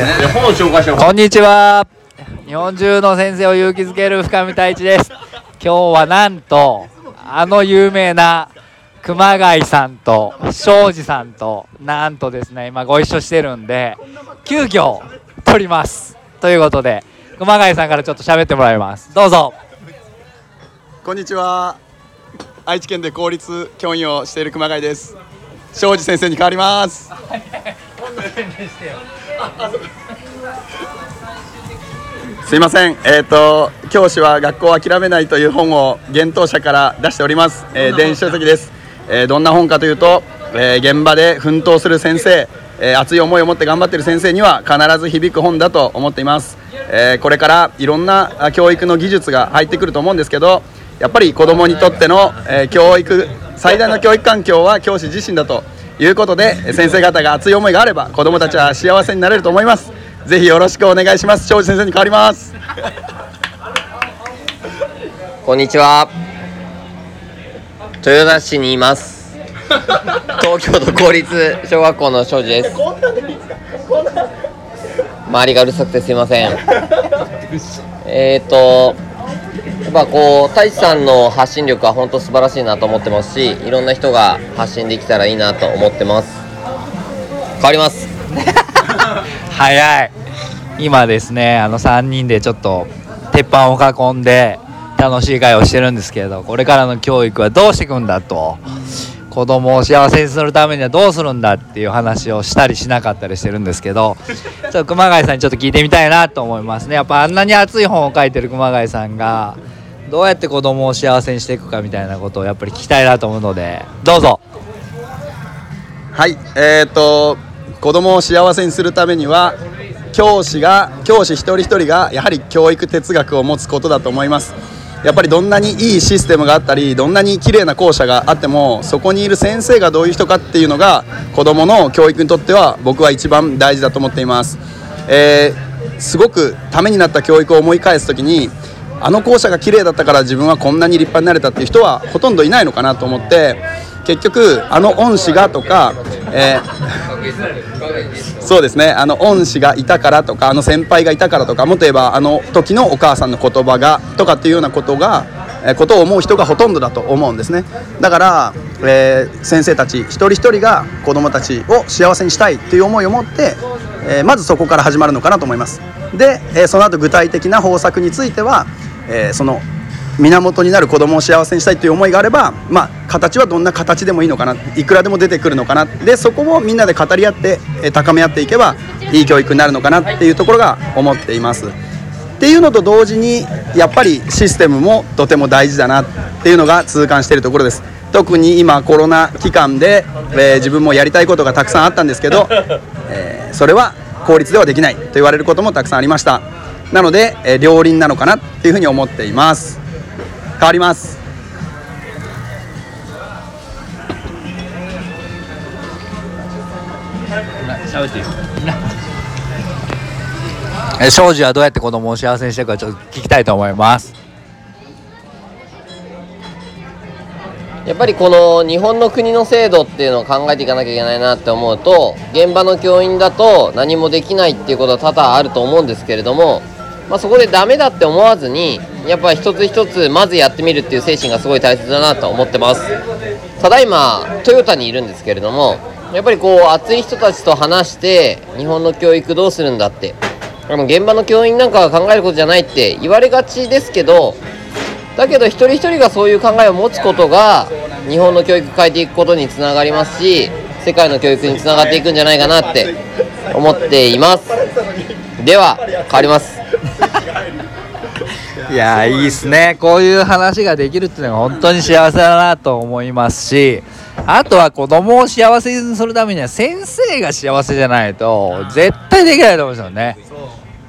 本紹介しようこんにちは。日本中の先生を勇気づける深見太一です。今日はなんとあの有名な熊谷さんと庄司さんとなんとですね今ご一緒してるんで急遽撮ります。ということで熊谷さんからちょっと喋ってもらいます。どうぞ。こんにちは。愛知県で公立教員をしている熊谷です。庄司先生に変わります すいません。えっ、ー、と教師は学校を諦めないという本を幻冬者から出しております、えー、電子書籍です。えー、どんな本かというと、えー、現場で奮闘する先生、えー、熱い思いを持って頑張っている先生には必ず響く本だと思っています、えこれからいろんな教育の技術が入ってくると思うんですけどやっぱり子どもにとっての、え教育最大の教育環境は教師自身だということで先生方が熱い思いがあれば子どもたちは幸せになれると思います。ぜひよろしくお願いします。庄司先生に変わります。こんにちは。豊田市にいます。東京都公立小学校の庄司です。周りがうるさくてすいません。えっとやっぱこう太一さんの発信力は本当素晴らしいなと思ってますしいろんな人が発信できたらいいなと思ってます。変わります。早い。今ですねあの3人でちょっと鉄板を囲んで楽しい会をしてるんですけれどこれからの教育はどうしていくんだと。子供を幸せにするためにはどうするんだっていう話をしたりしなかったりしてるんですけどちょっと熊谷さんにちょっと聞いてみたいなと思いますね。やっぱあんなに熱い本を書いてる熊谷さんがどうやって子供を幸せにしていくかみたいなことをやっぱり聞きたいなと思うのでどうぞ。はいえーと、と子供を幸せにするためには教師が教師一人一人がやはり教育哲学を持つことだと思います。やっぱりどんなにいいシステムがあったりどんなに綺麗な校舎があってもそこにいる先生がどういう人かっていうのが子どもの教育にとっては僕は一番大事だと思っています、えー、すごくためになった教育を思い返す時にあの校舎が綺麗だったから自分はこんなに立派になれたっていう人はほとんどいないのかなと思って結局あの恩師がとか、えー、そうですねあの恩師がいたからとかあの先輩がいたからとかもっと言えばあの時のお母さんの言葉がとかっていうようなことがえことを思う人がほとんどだと思うんですね。だから、えー、先生たち一人一人が子どもたちを幸せにしたいっていう思いを持って、え、まずそこから始まるのかなと思います。で、え、その後具体的な方策については、えその源になる子供を幸せにしたいという思いがあれば、まあ、形はどんな形でもいいのかないくらでも出てくるのかな。でそこをみんなで語り合って高め合っていけばいい教育になるのかなっていうところが思っています。っていうのと同時にやっぱりシステムもとても大事だなっていうのが痛感しているところです。特に今コロナ期間で、えー、自分もやりたいことがたくさんあったんですけど、えー、それは効率ではできないと言われることもたくさんありました。なので、えー、両輪なのかなっていうふうに思っています。変わります。庄司はどうやって子供を幸せにしていくかちょっと聞きたいと思います。やっぱりこの日本の国の制度っていうのを考えていかなきゃいけないなって思うと現場の教員だと何もできないっていうことは多々あると思うんですけれどもまあ、そこでダメだって思わずにやっぱ一つ一つまずやってみるっていう精神がすごい大切だなと思ってます。ただいまトヨタにいるんですけれどもやっぱりこう熱い人たちと話して日本の教育どうするんだってあの現場の教員なんかが考えることじゃないって言われがちですけどだけど一人一人がそういう考えを持つことが日本の教育変えていくことにつながりますし世界の教育につながっていくんじゃないかなって思っています。では変わります。いやいいっすね。こういう話ができるっていうのが本当に幸せだなと思いますしあとは子供を幸せにするためには先生が幸せじゃないと絶対できないと思うんですよね。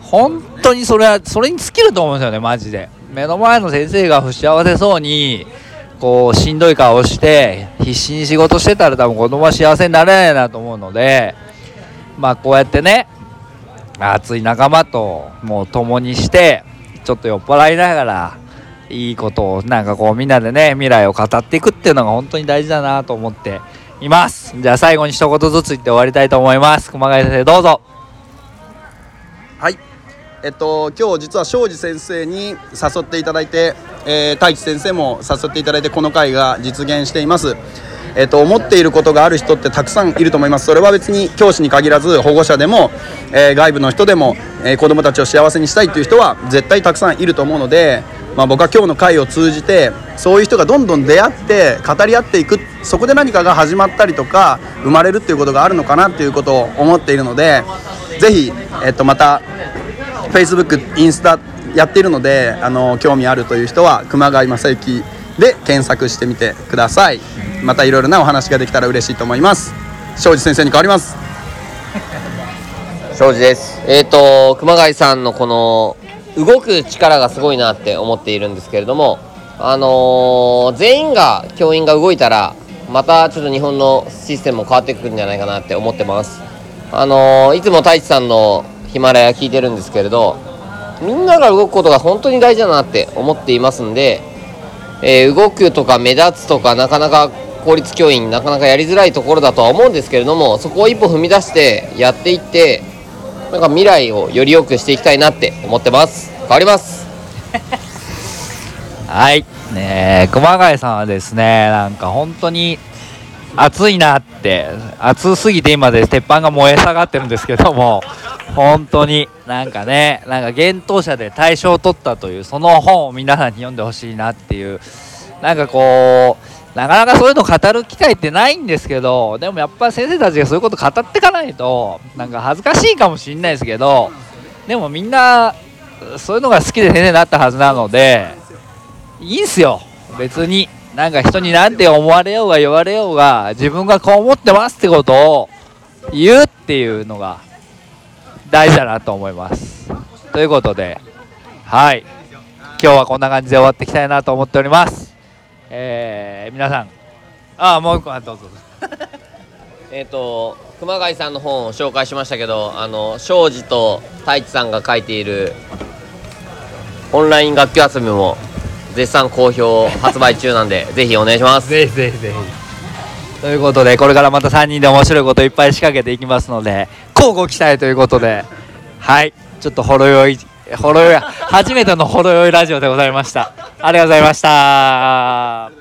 本当にそれはそれに尽きると思うんですよねマジで。目の前の先生が不幸せそうにこうしんどい顔をして必死に仕事してたら多分子供は幸せになれないなと思うのでまあこうやってね熱い仲間ともう共にしてちょっと酔っ払いながらいいことをなんかこうみんなでね未来を語っていくっていうのが本当に大事だなと思っています。じゃあ最後に一言ずつ言って終わりたいと思います。熊谷先生どうぞ。はい。えっと今日実は庄司先生に誘っていただいて、えー、太一先生も誘っていただいてこの会が実現しています。えっと、思っていることがある人ってたくさんいると思います。それは別に教師に限らず保護者でも、えー、外部の人でも、えー、子どもたちを幸せにしたいっていう人は絶対たくさんいると思うので、まあ、僕は今日の会を通じてそういう人がどんどん出会って語り合っていくそこで何かが始まったりとか生まれるっていうことがあるのかなっていうことを思っているのでぜひ、えっと、また Facebook インスタやっているのであの興味あるという人は熊谷正幸で検索してみてください。またいろいろなお話ができたら嬉しいと思います。庄司先生に変わります。庄司です。えっ、ー、と熊谷さんのこの動く力がすごいなって思っているんですけれどもあのー、全員が教員が動いたらまたちょっと日本のシステムも変わってくるんじゃないかなって思ってます。あのー、いつも太一さんのヒマラヤ聞いてるんですけれどみんなが動くことが本当に大事だなって思っていますんで、えー、動くとか目立つとかなかなか公立教員なかなかやりづらいところだとは思うんですけれどもそこを一歩踏み出してやっていってなんか未来をより良くしていきたいなって思ってます。変わります。はい。ね熊谷さんはですねなんか本当に暑いなって暑すぎて今で鉄板が燃え下がってるんですけども 本当になんかねなんか幻冬舎で大賞を取ったというその本を皆さんに読んでほしいなっていうなんかこうなかなかそういうの語る機会ってないんですけどでもやっぱ先生たちがそういうこと語ってかないとなんか恥ずかしいかもしれないですけどでもみんなそういうのが好きで先生になったはずなのでいいんすよ。別になんか人に何て思われようが言われようが自分がこう思ってますってことを言うっていうのが大事だなと思います。ということではい。今日はこんな感じで終わっていきたいなと思っております。えー、皆さん。ああもう一個。どうぞ。えっと熊谷さんの本を紹介しましたけどあの庄司と太一さんが書いているオンライン楽器集めも絶賛好評発売中なんで ぜひお願いします。ぜひぜひぜひ。ということでこれからまた3人で面白いこといっぱい仕掛けていきますので乞うご期待ということで。はい。ちょっとほろ酔いほろ酔い初めてのほろ酔いラジオでございましたありがとうございました。